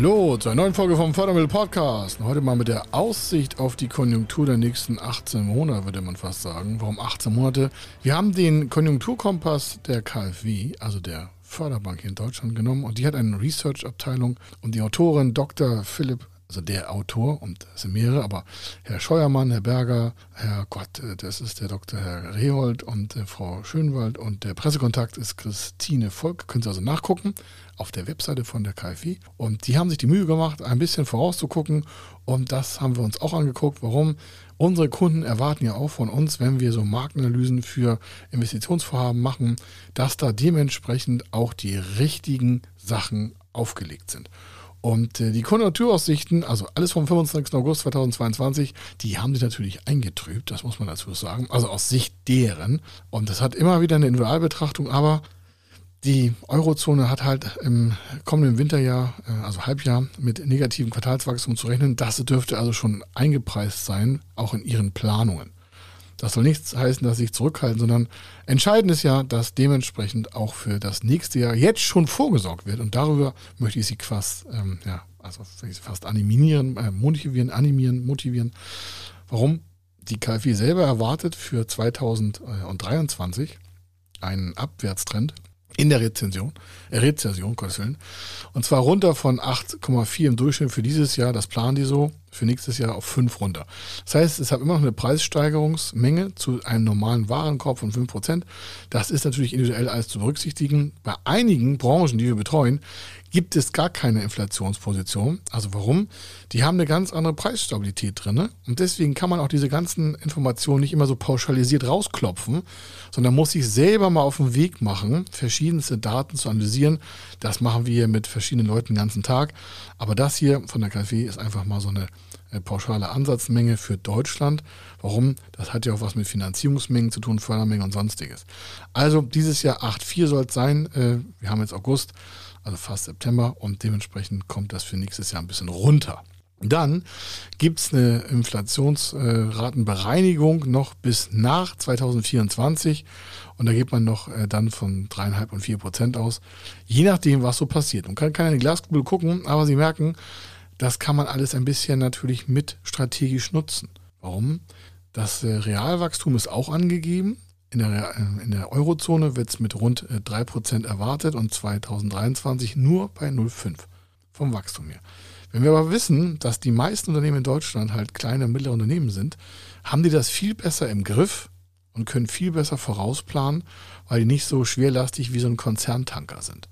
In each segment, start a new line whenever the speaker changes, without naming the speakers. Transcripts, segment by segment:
Hallo zu einer neuen Folge vom Fördermittel Podcast. Heute mal mit der Aussicht auf die Konjunktur der nächsten 18 Monate, würde man fast sagen. Warum 18 Monate? Wir haben den Konjunkturkompass der KfW, also der Förderbank hier in Deutschland genommen und die hat eine Research-Abteilung und die Autorin Dr. Philipp also der Autor, und es sind mehrere, aber Herr Scheuermann, Herr Berger, Herr Gott, äh, das ist der Dr. Herr Rehold und äh, Frau Schönwald und der Pressekontakt ist Christine Volk. Können Sie also nachgucken auf der Webseite von der KfW. Und die haben sich die Mühe gemacht, ein bisschen vorauszugucken und das haben wir uns auch angeguckt. Warum? Unsere Kunden erwarten ja auch von uns, wenn wir so Marktanalysen für Investitionsvorhaben machen, dass da dementsprechend auch die richtigen Sachen aufgelegt sind. Und äh, die Konjunkturaussichten, also alles vom 25. August 2022, die haben sich natürlich eingetrübt, das muss man dazu sagen, also aus Sicht deren. Und das hat immer wieder eine Individualbetrachtung, aber die Eurozone hat halt im kommenden Winterjahr, äh, also Halbjahr, mit negativen Quartalswachstum zu rechnen. Das dürfte also schon eingepreist sein, auch in ihren Planungen. Das soll nichts heißen, dass sie sich zurückhalten, sondern entscheidend ist ja, dass dementsprechend auch für das nächste Jahr jetzt schon vorgesorgt wird. Und darüber möchte ich Sie fast, ähm, ja, also fast animieren, äh, motivieren, animieren, motivieren. Warum? Die KfW selber erwartet für 2023 einen Abwärtstrend in der Rezension, äh, Rezession, Gottes Willen. Und zwar runter von 8,4 im Durchschnitt für dieses Jahr, das planen die so, für nächstes Jahr auf 5 runter. Das heißt, es hat immer noch eine Preissteigerungsmenge zu einem normalen Warenkorb von 5%. Das ist natürlich individuell alles zu berücksichtigen. Bei einigen Branchen, die wir betreuen, gibt es gar keine Inflationsposition. Also warum? Die haben eine ganz andere Preisstabilität drin. Und deswegen kann man auch diese ganzen Informationen nicht immer so pauschalisiert rausklopfen, sondern muss sich selber mal auf den Weg machen, verschiedenste Daten zu analysieren. Das machen wir mit verschiedenen Leuten den ganzen Tag. Aber das hier von der KfW ist einfach mal so eine pauschale Ansatzmenge für Deutschland. Warum? Das hat ja auch was mit Finanzierungsmengen zu tun, Fördermengen und sonstiges. Also dieses Jahr 8,4 soll es sein. Äh, wir haben jetzt August also fast September und dementsprechend kommt das für nächstes Jahr ein bisschen runter. Dann gibt es eine Inflationsratenbereinigung noch bis nach 2024 und da geht man noch äh, dann von dreieinhalb und vier Prozent aus, je nachdem, was so passiert. Man kann keine Glaskugel gucken, aber Sie merken, das kann man alles ein bisschen natürlich mit strategisch nutzen. Warum? Das äh, Realwachstum ist auch angegeben. In der, äh, in der Eurozone wird es mit rund 3% äh, erwartet und 2023 nur bei 0,5 vom Wachstum her. Wenn wir aber wissen, dass die meisten Unternehmen in Deutschland halt kleine und mittlere Unternehmen sind, haben die das viel besser im Griff und können viel besser vorausplanen, weil die nicht so schwerlastig wie so ein Konzerntanker sind.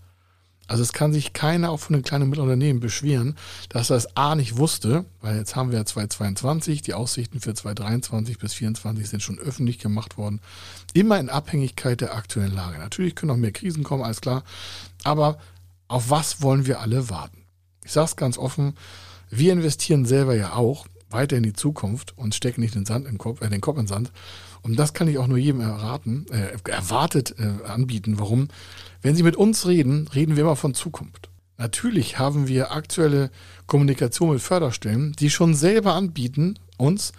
Also es kann sich keiner auch von den kleinen und mittleren Unternehmen beschweren, dass er das A nicht wusste, weil jetzt haben wir ja 2022, die Aussichten für 2023 bis 2024 sind schon öffentlich gemacht worden. Immer in Abhängigkeit der aktuellen Lage. Natürlich können auch mehr Krisen kommen, alles klar. Aber auf was wollen wir alle warten? Ich sage es ganz offen, wir investieren selber ja auch weiter in die Zukunft und stecken nicht den, Sand im Kopf, äh, den Kopf in den Sand. Und das kann ich auch nur jedem erraten, äh, erwartet äh, anbieten. Warum? Wenn Sie mit uns reden, reden wir immer von Zukunft. Natürlich haben wir aktuelle Kommunikation mit Förderstellen, die schon selber anbieten, uns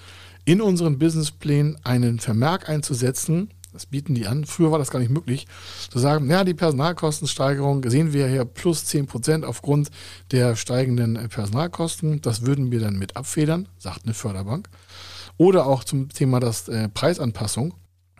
in unseren Businessplänen einen Vermerk einzusetzen. Das bieten die an. Früher war das gar nicht möglich. Zu sagen, ja, die Personalkostensteigerung sehen wir hier plus 10 Prozent aufgrund der steigenden Personalkosten. Das würden wir dann mit abfedern, sagt eine Förderbank. Oder auch zum Thema das äh, Preisanpassung.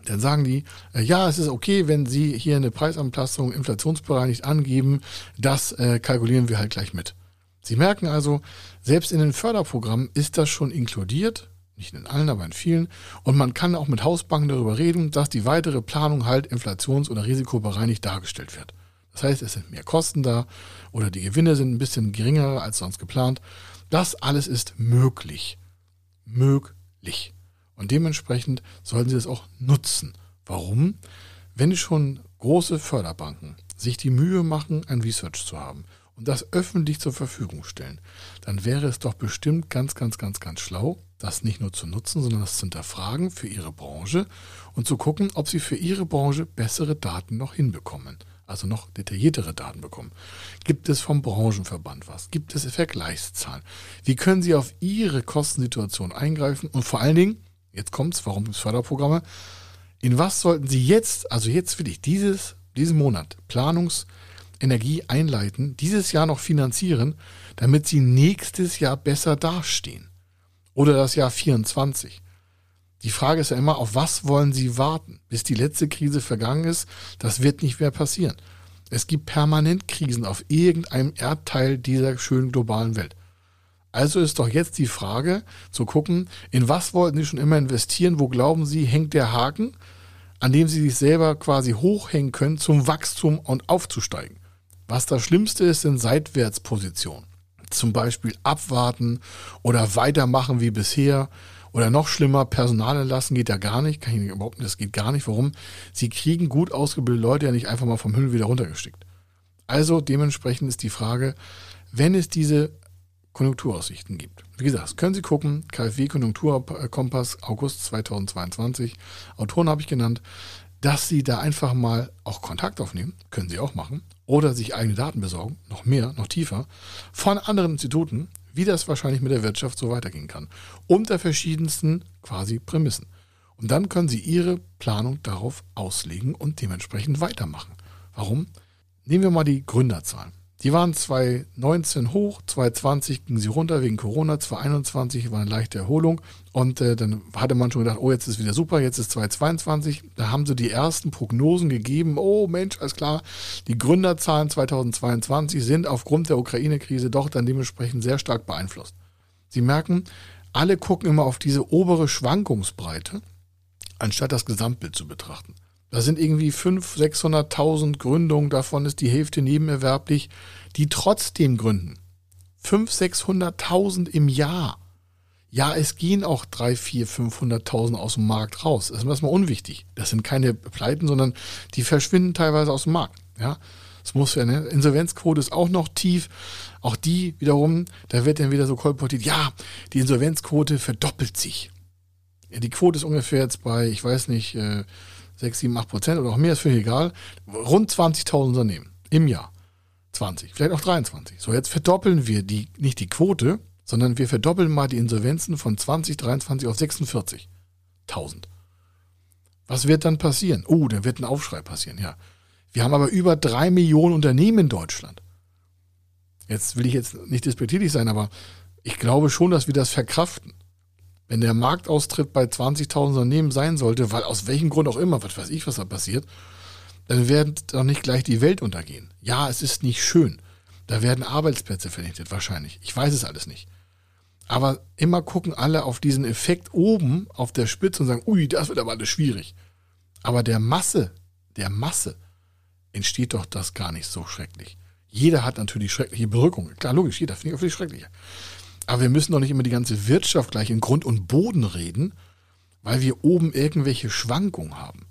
Dann sagen die, äh, ja, es ist okay, wenn Sie hier eine Preisanpassung inflationsbereinigt angeben, das äh, kalkulieren wir halt gleich mit. Sie merken also, selbst in den Förderprogrammen ist das schon inkludiert, nicht in allen, aber in vielen. Und man kann auch mit Hausbanken darüber reden, dass die weitere Planung halt inflations- oder risikobereinigt dargestellt wird. Das heißt, es sind mehr Kosten da oder die Gewinne sind ein bisschen geringer als sonst geplant. Das alles ist möglich. Möglich. Und dementsprechend sollten Sie das auch nutzen. Warum? Wenn schon große Förderbanken sich die Mühe machen, ein Research zu haben und das öffentlich zur Verfügung stellen, dann wäre es doch bestimmt ganz, ganz, ganz, ganz schlau, das nicht nur zu nutzen, sondern das zu hinterfragen für Ihre Branche und zu gucken, ob Sie für Ihre Branche bessere Daten noch hinbekommen. Also noch detailliertere Daten bekommen. Gibt es vom Branchenverband was? Gibt es Vergleichszahlen? Wie können Sie auf Ihre Kostensituation eingreifen? Und vor allen Dingen, jetzt kommt's, warum gibt es Förderprogramme? In was sollten Sie jetzt, also jetzt will ich dieses, diesen Monat, Planungs, Energie einleiten, dieses Jahr noch finanzieren, damit sie nächstes Jahr besser dastehen. Oder das Jahr 24. Die Frage ist ja immer, auf was wollen Sie warten, bis die letzte Krise vergangen ist? Das wird nicht mehr passieren. Es gibt permanent Krisen auf irgendeinem Erdteil dieser schönen globalen Welt. Also ist doch jetzt die Frage zu gucken, in was wollten Sie schon immer investieren, wo glauben Sie, hängt der Haken, an dem Sie sich selber quasi hochhängen können zum Wachstum und aufzusteigen. Was das Schlimmste ist, sind Seitwärtspositionen. Zum Beispiel abwarten oder weitermachen wie bisher oder noch schlimmer, Personal entlassen geht ja gar nicht. Kann ich nicht überhaupt nicht, das geht gar nicht. Warum? Sie kriegen gut ausgebildete Leute ja nicht einfach mal vom Himmel wieder runtergestickt. Also dementsprechend ist die Frage, wenn es diese Konjunkturaussichten gibt. Wie gesagt, können Sie gucken, KfW Konjunkturkompass August 2022, Autoren habe ich genannt, dass Sie da einfach mal auch Kontakt aufnehmen, können Sie auch machen, oder sich eigene Daten besorgen, noch mehr, noch tiefer, von anderen Instituten, wie das wahrscheinlich mit der Wirtschaft so weitergehen kann, unter verschiedensten quasi Prämissen. Und dann können Sie Ihre Planung darauf auslegen und dementsprechend weitermachen. Warum? Nehmen wir mal die Gründerzahlen. Die waren 2019 hoch, 2020 gingen sie runter wegen Corona, 2021 war eine leichte Erholung und äh, dann hatte man schon gedacht, oh, jetzt ist wieder super, jetzt ist 2022. Da haben sie die ersten Prognosen gegeben, oh Mensch, alles klar, die Gründerzahlen 2022 sind aufgrund der Ukraine-Krise doch dann dementsprechend sehr stark beeinflusst. Sie merken, alle gucken immer auf diese obere Schwankungsbreite, anstatt das Gesamtbild zu betrachten. Da sind irgendwie 500.000, 600.000 Gründungen, davon ist die Hälfte nebenerwerblich, die trotzdem gründen. 500.000, 600.000 im Jahr. Ja, es gehen auch 3, 4, 500.000 aus dem Markt raus. Das ist erstmal unwichtig. Das sind keine Pleiten, sondern die verschwinden teilweise aus dem Markt. Ja, das muss ja, ne? Insolvenzquote ist auch noch tief. Auch die wiederum, da wird dann wieder so kolportiert, ja, die Insolvenzquote verdoppelt sich. Ja, die Quote ist ungefähr jetzt bei, ich weiß nicht, äh, 6, 7, 8 Prozent oder auch mehr, ist völlig egal. Rund 20.000 Unternehmen im Jahr. 20, vielleicht auch 23. So, jetzt verdoppeln wir die, nicht die Quote, sondern wir verdoppeln mal die Insolvenzen von 2023 auf 46.000. Was wird dann passieren? Oh, dann wird ein Aufschrei passieren, ja. Wir haben aber über drei Millionen Unternehmen in Deutschland. Jetzt will ich jetzt nicht despektierlich sein, aber ich glaube schon, dass wir das verkraften. Wenn der Marktaustritt bei 20.000 Unternehmen sein sollte, weil aus welchem Grund auch immer, was weiß ich, was da passiert, dann wird doch nicht gleich die Welt untergehen. Ja, es ist nicht schön. Da werden Arbeitsplätze vernichtet, wahrscheinlich. Ich weiß es alles nicht. Aber immer gucken alle auf diesen Effekt oben auf der Spitze und sagen, ui, das wird aber alles schwierig. Aber der Masse, der Masse entsteht doch das gar nicht so schrecklich. Jeder hat natürlich schreckliche Berückungen. Klar, logisch, jeder finde ich auch viel schrecklicher. Aber wir müssen doch nicht immer die ganze Wirtschaft gleich in Grund und Boden reden, weil wir oben irgendwelche Schwankungen haben.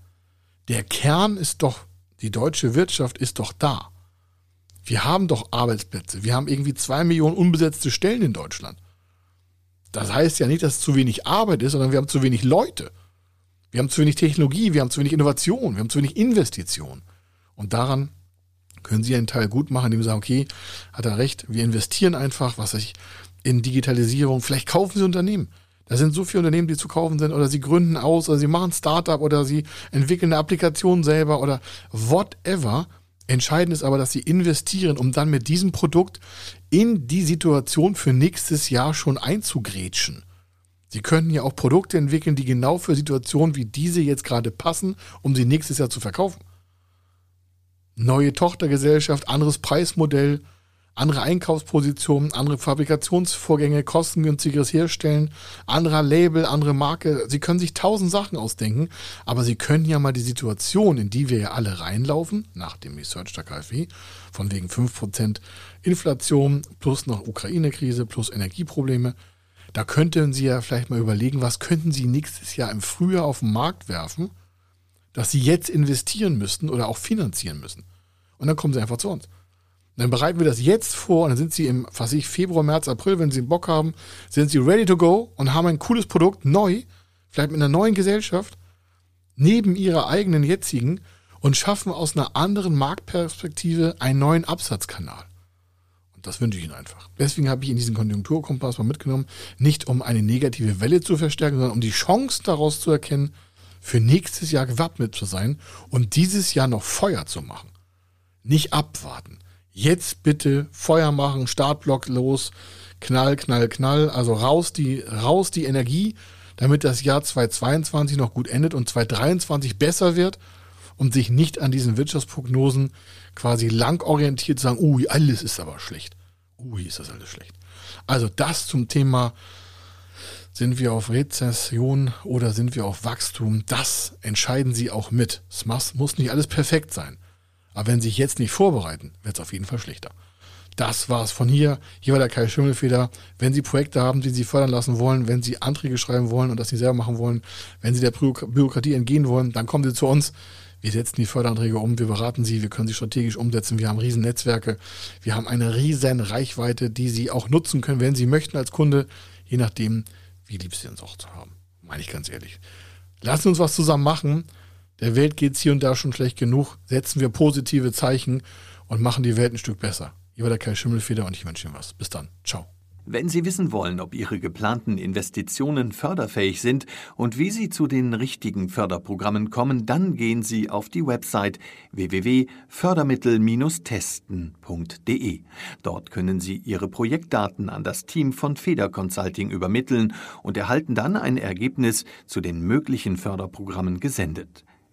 Der Kern ist doch, die deutsche Wirtschaft ist doch da. Wir haben doch Arbeitsplätze. Wir haben irgendwie zwei Millionen unbesetzte Stellen in Deutschland. Das heißt ja nicht, dass es zu wenig Arbeit ist, sondern wir haben zu wenig Leute. Wir haben zu wenig Technologie, wir haben zu wenig Innovation, wir haben zu wenig Investition. Und daran können Sie einen Teil gut machen, indem Sie sagen, okay, hat er recht, wir investieren einfach, was ich, in Digitalisierung. Vielleicht kaufen sie Unternehmen. Da sind so viele Unternehmen, die zu kaufen sind, oder sie gründen aus, oder sie machen Startup, oder sie entwickeln eine Applikation selber, oder whatever. Entscheidend ist aber, dass sie investieren, um dann mit diesem Produkt in die Situation für nächstes Jahr schon einzugrätschen. Sie könnten ja auch Produkte entwickeln, die genau für Situationen wie diese jetzt gerade passen, um sie nächstes Jahr zu verkaufen. Neue Tochtergesellschaft, anderes Preismodell, andere Einkaufspositionen, andere Fabrikationsvorgänge, kostengünstigeres Herstellen, anderer Label, andere Marke. Sie können sich tausend Sachen ausdenken, aber Sie können ja mal die Situation, in die wir ja alle reinlaufen, nach dem Research der KfW, von wegen 5% Inflation plus noch Ukraine-Krise plus Energieprobleme, da könnten Sie ja vielleicht mal überlegen, was könnten Sie nächstes Jahr im Frühjahr auf den Markt werfen, dass Sie jetzt investieren müssten oder auch finanzieren müssen. Und dann kommen Sie einfach zu uns. Dann bereiten wir das jetzt vor und dann sind sie im, was ich, Februar, März, April, wenn sie Bock haben, sind sie ready to go und haben ein cooles Produkt, neu, vielleicht mit einer neuen Gesellschaft, neben ihrer eigenen jetzigen und schaffen aus einer anderen Marktperspektive einen neuen Absatzkanal. Und das wünsche ich Ihnen einfach. Deswegen habe ich in diesen Konjunkturkompass mal mitgenommen, nicht um eine negative Welle zu verstärken, sondern um die Chance daraus zu erkennen, für nächstes Jahr gewappnet zu sein und dieses Jahr noch Feuer zu machen. Nicht abwarten Jetzt bitte Feuer machen, Startblock los, knall, knall, knall. Also raus die, raus die Energie, damit das Jahr 2022 noch gut endet und 2023 besser wird und sich nicht an diesen Wirtschaftsprognosen quasi lang orientiert sagen, ui, alles ist aber schlecht. Ui, ist das alles schlecht. Also das zum Thema, sind wir auf Rezession oder sind wir auf Wachstum? Das entscheiden Sie auch mit. Es muss nicht alles perfekt sein. Aber wenn Sie sich jetzt nicht vorbereiten, wird es auf jeden Fall schlechter. Das war's von hier. Hier war der Kai Schimmelfeder. Wenn Sie Projekte haben, die Sie fördern lassen wollen, wenn Sie Anträge schreiben wollen und das nicht selber machen wollen, wenn Sie der Bürokratie entgehen wollen, dann kommen Sie zu uns. Wir setzen die Förderanträge um, wir beraten sie, wir können sie strategisch umsetzen, wir haben riesen Netzwerke, wir haben eine riesen Reichweite, die Sie auch nutzen können, wenn Sie möchten als Kunde, je nachdem, wie lieb Sie uns auch zu haben. Meine ich ganz ehrlich. Lassen uns was zusammen machen. Der Welt geht es hier und da schon schlecht genug. Setzen wir positive Zeichen und machen die Welt ein Stück besser. Ihr war der Kai Schimmelfeder und ich wünsche Ihnen was. Bis dann. Ciao.
Wenn Sie wissen wollen, ob Ihre geplanten Investitionen förderfähig sind und wie Sie zu den richtigen Förderprogrammen kommen, dann gehen Sie auf die Website www.fördermittel-testen.de. Dort können Sie Ihre Projektdaten an das Team von Feder Consulting übermitteln und erhalten dann ein Ergebnis zu den möglichen Förderprogrammen gesendet.